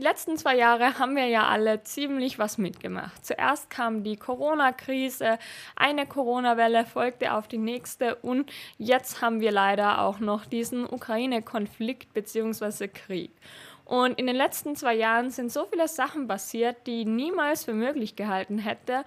Die letzten zwei Jahre haben wir ja alle ziemlich was mitgemacht. Zuerst kam die Corona-Krise, eine Corona-Welle folgte auf die nächste und jetzt haben wir leider auch noch diesen Ukraine-Konflikt bzw. Krieg. Und in den letzten zwei Jahren sind so viele Sachen passiert, die niemals für möglich gehalten hätte.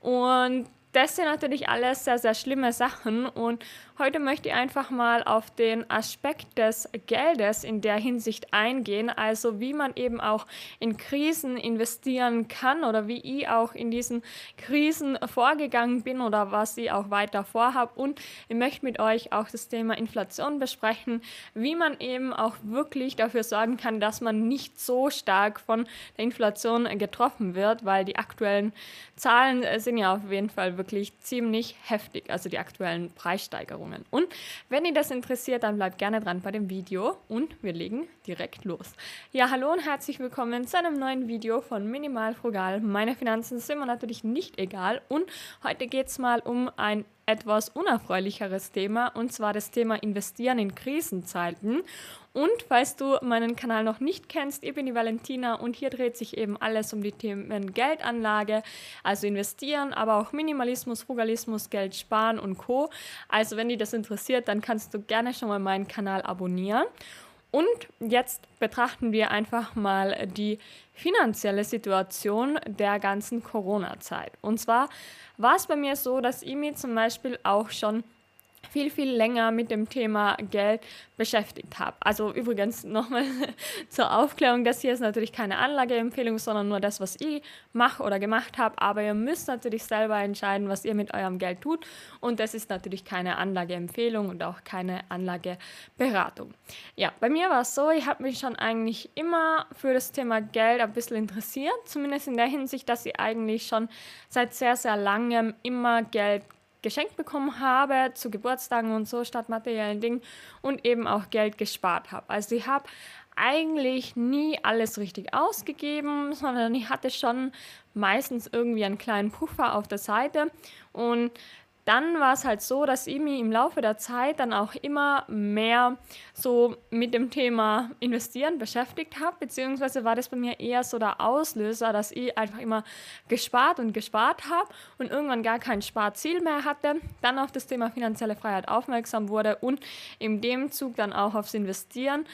Und das sind natürlich alles sehr, sehr schlimme Sachen und heute möchte ich einfach mal auf den Aspekt des Geldes in der Hinsicht eingehen, also wie man eben auch in Krisen investieren kann oder wie ich auch in diesen Krisen vorgegangen bin oder was ich auch weiter vorhabe und ich möchte mit euch auch das Thema Inflation besprechen, wie man eben auch wirklich dafür sorgen kann, dass man nicht so stark von der Inflation getroffen wird, weil die aktuellen Zahlen sind ja auf jeden Fall wirklich wirklich ziemlich heftig, also die aktuellen Preissteigerungen. Und wenn ihr das interessiert, dann bleibt gerne dran bei dem Video und wir legen direkt los. Ja, hallo und herzlich willkommen zu einem neuen Video von Minimal Frugal. Meine Finanzen sind mir natürlich nicht egal und heute geht es mal um ein etwas unerfreulicheres Thema und zwar das Thema Investieren in Krisenzeiten. Und falls du meinen Kanal noch nicht kennst, ich bin die Valentina und hier dreht sich eben alles um die Themen Geldanlage, also investieren, aber auch Minimalismus, Frugalismus, Geld sparen und Co. Also wenn dich das interessiert, dann kannst du gerne schon mal meinen Kanal abonnieren. Und jetzt betrachten wir einfach mal die finanzielle Situation der ganzen Corona-Zeit. Und zwar war es bei mir so, dass ich mir zum Beispiel auch schon viel, viel länger mit dem Thema Geld beschäftigt habe. Also übrigens nochmal zur Aufklärung, das hier ist natürlich keine Anlageempfehlung, sondern nur das, was ich mache oder gemacht habe. Aber ihr müsst natürlich selber entscheiden, was ihr mit eurem Geld tut. Und das ist natürlich keine Anlageempfehlung und auch keine Anlageberatung. Ja, bei mir war es so, ich habe mich schon eigentlich immer für das Thema Geld ein bisschen interessiert. Zumindest in der Hinsicht, dass ich eigentlich schon seit sehr, sehr langem immer Geld geschenkt bekommen habe zu Geburtstagen und so statt materiellen Dingen und eben auch Geld gespart habe. Also ich habe eigentlich nie alles richtig ausgegeben, sondern ich hatte schon meistens irgendwie einen kleinen Puffer auf der Seite und dann war es halt so, dass ich mich im Laufe der Zeit dann auch immer mehr so mit dem Thema Investieren beschäftigt habe, beziehungsweise war das bei mir eher so der Auslöser, dass ich einfach immer gespart und gespart habe und irgendwann gar kein Sparziel mehr hatte, dann auf das Thema finanzielle Freiheit aufmerksam wurde und in dem Zug dann auch aufs Investieren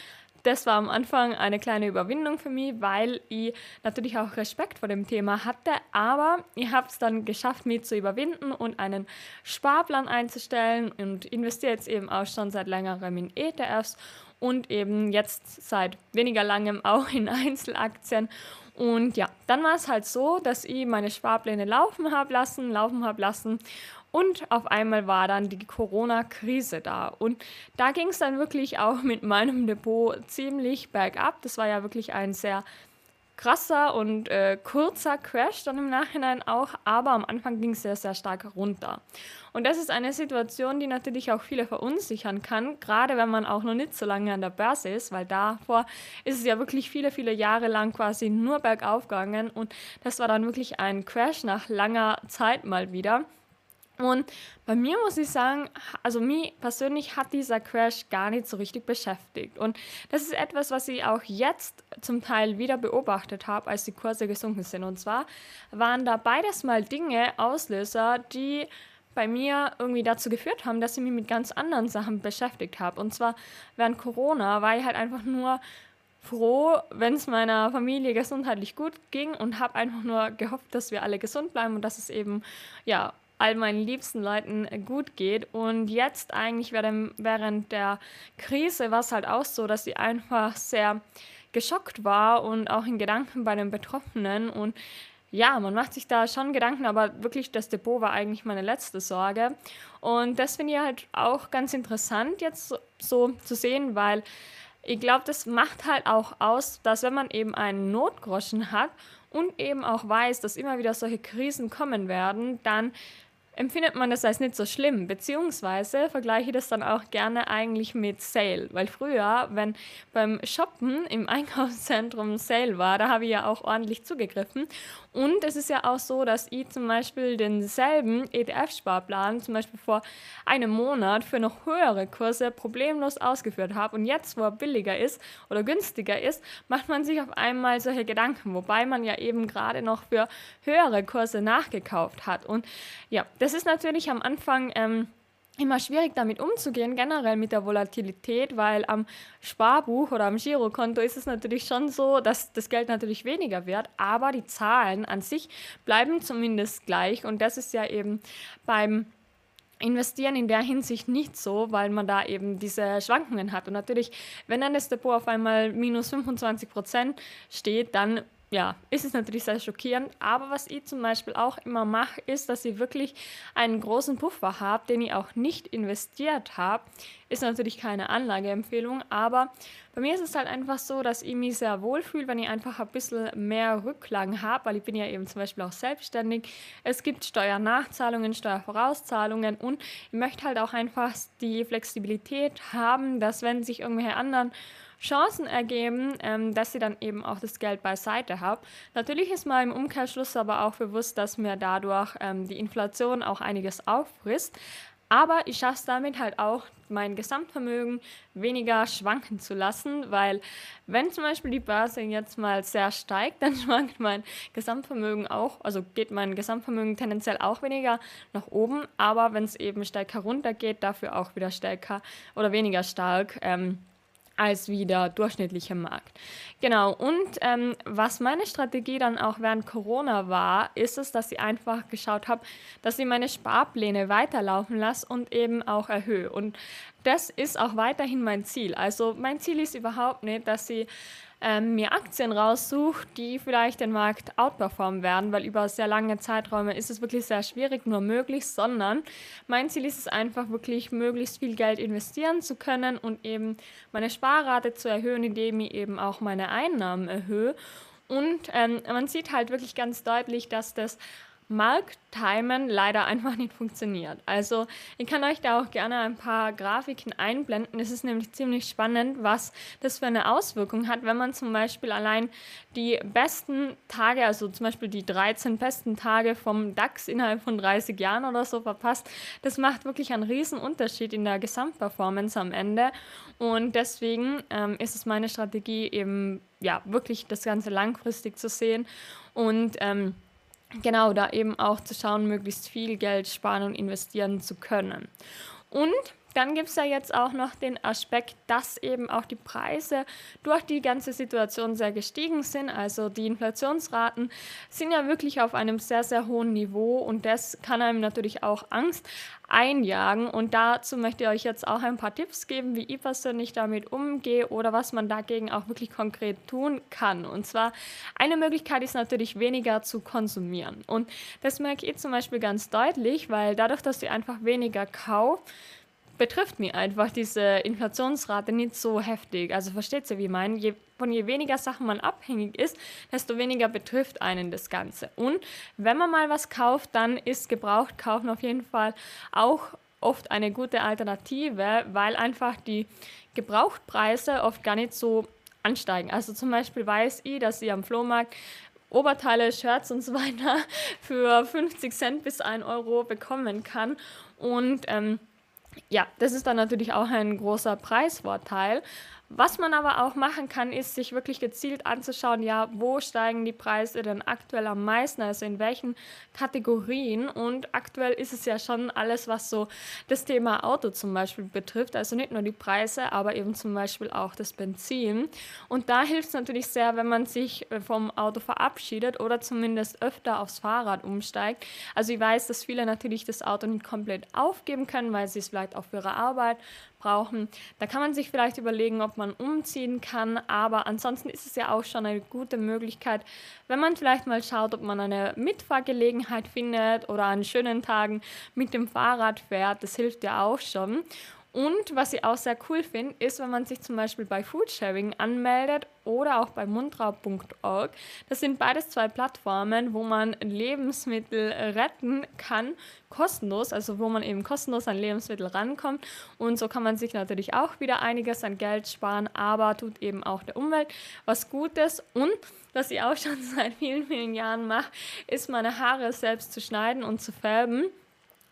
das war am Anfang eine kleine Überwindung für mich, weil ich natürlich auch Respekt vor dem Thema hatte, aber ich habe es dann geschafft, mich zu überwinden und einen Sparplan einzustellen und investiere jetzt eben auch schon seit längerem in ETFs und eben jetzt seit weniger langem auch in Einzelaktien. Und ja, dann war es halt so, dass ich meine Sparpläne laufen habe lassen, laufen habe lassen und auf einmal war dann die Corona-Krise da. Und da ging es dann wirklich auch mit meinem Depot ziemlich bergab. Das war ja wirklich ein sehr krasser und äh, kurzer Crash dann im Nachhinein auch, aber am Anfang ging es sehr, sehr stark runter. Und das ist eine Situation, die natürlich auch viele verunsichern kann, gerade wenn man auch noch nicht so lange an der Börse ist, weil davor ist es ja wirklich viele, viele Jahre lang quasi nur bergauf gegangen und das war dann wirklich ein Crash nach langer Zeit mal wieder. Und bei mir muss ich sagen, also mich persönlich hat dieser Crash gar nicht so richtig beschäftigt. Und das ist etwas, was ich auch jetzt zum Teil wieder beobachtet habe, als die Kurse gesunken sind. Und zwar waren da beides mal Dinge, Auslöser, die bei mir irgendwie dazu geführt haben, dass ich mich mit ganz anderen Sachen beschäftigt habe. Und zwar während Corona war ich halt einfach nur froh, wenn es meiner Familie gesundheitlich gut ging und habe einfach nur gehofft, dass wir alle gesund bleiben und dass es eben ja all meinen liebsten Leuten gut geht. Und jetzt eigentlich während der Krise war es halt auch so, dass sie einfach sehr geschockt war und auch in Gedanken bei den Betroffenen. Und ja, man macht sich da schon Gedanken, aber wirklich das Depot war eigentlich meine letzte Sorge. Und das finde ich halt auch ganz interessant jetzt so, so zu sehen, weil ich glaube, das macht halt auch aus, dass wenn man eben einen Notgroschen hat und eben auch weiß, dass immer wieder solche Krisen kommen werden, dann empfindet man das als nicht so schlimm, beziehungsweise vergleiche ich das dann auch gerne eigentlich mit Sale, weil früher, wenn beim Shoppen im Einkaufszentrum Sale war, da habe ich ja auch ordentlich zugegriffen und es ist ja auch so, dass ich zum Beispiel denselben ETF-Sparplan zum Beispiel vor einem Monat für noch höhere Kurse problemlos ausgeführt habe und jetzt, wo er billiger ist oder günstiger ist, macht man sich auf einmal solche Gedanken, wobei man ja eben gerade noch für höhere Kurse nachgekauft hat. Und ja, das ist natürlich am Anfang ähm, immer schwierig damit umzugehen, generell mit der Volatilität, weil am Sparbuch oder am Girokonto ist es natürlich schon so, dass das Geld natürlich weniger wird, aber die Zahlen an sich bleiben zumindest gleich und das ist ja eben beim Investieren in der Hinsicht nicht so, weil man da eben diese Schwankungen hat. Und natürlich, wenn dann das Depot auf einmal minus 25 Prozent steht, dann ja, ist es natürlich sehr schockierend. Aber was ich zum Beispiel auch immer mache, ist, dass ich wirklich einen großen Puffer habe, den ich auch nicht investiert habe. Ist natürlich keine Anlageempfehlung, aber bei mir ist es halt einfach so, dass ich mich sehr wohl fühle, wenn ich einfach ein bisschen mehr Rücklagen habe, weil ich bin ja eben zum Beispiel auch selbstständig. Es gibt Steuernachzahlungen, Steuervorauszahlungen und ich möchte halt auch einfach die Flexibilität haben, dass wenn sich irgendwelche anderen Chancen ergeben, ähm, dass sie dann eben auch das Geld beiseite haben. Natürlich ist mir im Umkehrschluss aber auch bewusst, dass mir dadurch ähm, die Inflation auch einiges auffrisst. Aber ich schaffe es damit halt auch, mein Gesamtvermögen weniger schwanken zu lassen, weil wenn zum Beispiel die Börse jetzt mal sehr steigt, dann schwankt mein Gesamtvermögen auch, also geht mein Gesamtvermögen tendenziell auch weniger nach oben, aber wenn es eben stärker runtergeht, dafür auch wieder stärker oder weniger stark. Ähm, als wie der durchschnittliche Markt. Genau, und ähm, was meine Strategie dann auch während Corona war, ist es, dass ich einfach geschaut habe, dass ich meine Sparpläne weiterlaufen lasse und eben auch erhöhe. Und das ist auch weiterhin mein Ziel. Also mein Ziel ist überhaupt nicht, dass ich ähm, mir Aktien raussuche, die vielleicht den Markt outperformen werden, weil über sehr lange Zeiträume ist es wirklich sehr schwierig, nur möglich, sondern mein Ziel ist es einfach wirklich, möglichst viel Geld investieren zu können und eben meine Sparrate zu erhöhen, indem ich eben auch meine Einnahmen erhöhe. Und ähm, man sieht halt wirklich ganz deutlich, dass das Markttimen leider einfach nicht funktioniert. Also ich kann euch da auch gerne ein paar Grafiken einblenden. Es ist nämlich ziemlich spannend, was das für eine Auswirkung hat, wenn man zum Beispiel allein die besten Tage, also zum Beispiel die 13 besten Tage vom DAX innerhalb von 30 Jahren oder so verpasst. Das macht wirklich einen riesen Unterschied in der Gesamtperformance am Ende. Und deswegen ähm, ist es meine Strategie eben ja wirklich das Ganze langfristig zu sehen und ähm, genau da eben auch zu schauen, möglichst viel Geld sparen und investieren zu können. Und dann gibt es ja jetzt auch noch den Aspekt, dass eben auch die Preise durch die ganze Situation sehr gestiegen sind. Also die Inflationsraten sind ja wirklich auf einem sehr, sehr hohen Niveau und das kann einem natürlich auch Angst einjagen. Und dazu möchte ich euch jetzt auch ein paar Tipps geben, wie ich persönlich damit umgehe oder was man dagegen auch wirklich konkret tun kann. Und zwar eine Möglichkeit ist natürlich weniger zu konsumieren. Und das merke ich zum Beispiel ganz deutlich, weil dadurch, dass ihr einfach weniger kauft, betrifft mich einfach diese Inflationsrate nicht so heftig. Also versteht ihr, wie ich meine? Je, von je weniger Sachen man abhängig ist, desto weniger betrifft einen das Ganze. Und wenn man mal was kauft, dann ist gebraucht kaufen auf jeden Fall auch oft eine gute Alternative, weil einfach die Gebrauchtpreise oft gar nicht so ansteigen. Also zum Beispiel weiß ich, dass ich am Flohmarkt Oberteile, Shirts und so weiter für 50 Cent bis 1 Euro bekommen kann. Und ähm, ja, das ist dann natürlich auch ein großer Preisvorteil. Was man aber auch machen kann, ist sich wirklich gezielt anzuschauen, ja, wo steigen die Preise denn aktuell am meisten, also in welchen Kategorien. Und aktuell ist es ja schon alles, was so das Thema Auto zum Beispiel betrifft, also nicht nur die Preise, aber eben zum Beispiel auch das Benzin. Und da hilft es natürlich sehr, wenn man sich äh, vom Auto verabschiedet oder zumindest öfter aufs Fahrrad umsteigt. Also ich weiß, dass viele natürlich das Auto nicht komplett aufgeben können, weil sie es vielleicht auch für ihre Arbeit brauchen. Da kann man sich vielleicht überlegen, ob man umziehen kann, aber ansonsten ist es ja auch schon eine gute Möglichkeit, wenn man vielleicht mal schaut, ob man eine Mitfahrgelegenheit findet oder an schönen Tagen mit dem Fahrrad fährt. Das hilft ja auch schon. Und was ich auch sehr cool finde, ist, wenn man sich zum Beispiel bei Foodsharing anmeldet oder auch bei mundraub.org. Das sind beides zwei Plattformen, wo man Lebensmittel retten kann, kostenlos, also wo man eben kostenlos an Lebensmittel rankommt. Und so kann man sich natürlich auch wieder einiges an Geld sparen, aber tut eben auch der Umwelt was Gutes. Und was ich auch schon seit vielen, vielen Jahren mache, ist meine Haare selbst zu schneiden und zu färben.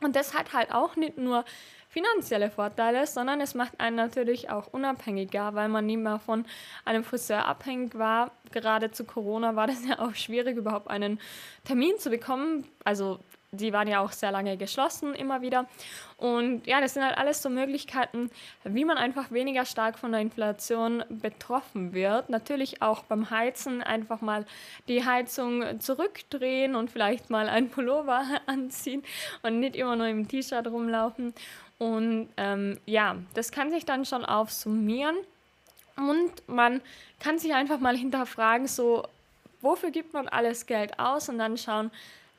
Und das hat halt auch nicht nur finanzielle Vorteile, sondern es macht einen natürlich auch unabhängiger, weil man nicht mehr von einem Friseur abhängig war. Gerade zu Corona war das ja auch schwierig, überhaupt einen Termin zu bekommen. Also die waren ja auch sehr lange geschlossen immer wieder. Und ja, das sind halt alles so Möglichkeiten, wie man einfach weniger stark von der Inflation betroffen wird. Natürlich auch beim Heizen einfach mal die Heizung zurückdrehen und vielleicht mal ein Pullover anziehen und nicht immer nur im T-Shirt rumlaufen. Und ähm, ja, das kann sich dann schon aufsummieren. Und man kann sich einfach mal hinterfragen, so, wofür gibt man alles Geld aus und dann schauen,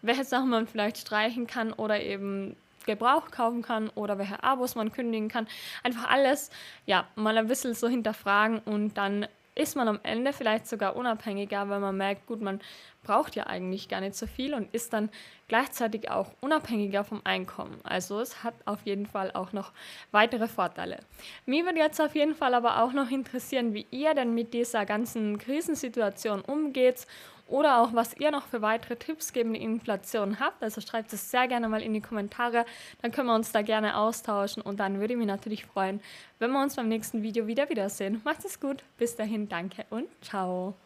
welche Sachen man vielleicht streichen kann oder eben Gebrauch kaufen kann oder welche Abos man kündigen kann. Einfach alles, ja, mal ein bisschen so hinterfragen und dann ist man am Ende vielleicht sogar unabhängiger, weil man merkt, gut, man braucht ja eigentlich gar nicht so viel und ist dann gleichzeitig auch unabhängiger vom Einkommen. Also es hat auf jeden Fall auch noch weitere Vorteile. Mir würde jetzt auf jeden Fall aber auch noch interessieren, wie ihr denn mit dieser ganzen Krisensituation umgeht oder auch was ihr noch für weitere Tipps gegen die Inflation habt. Also schreibt es sehr gerne mal in die Kommentare, dann können wir uns da gerne austauschen und dann würde ich mich natürlich freuen, wenn wir uns beim nächsten Video wieder wiedersehen. Macht es gut, bis dahin, danke und ciao.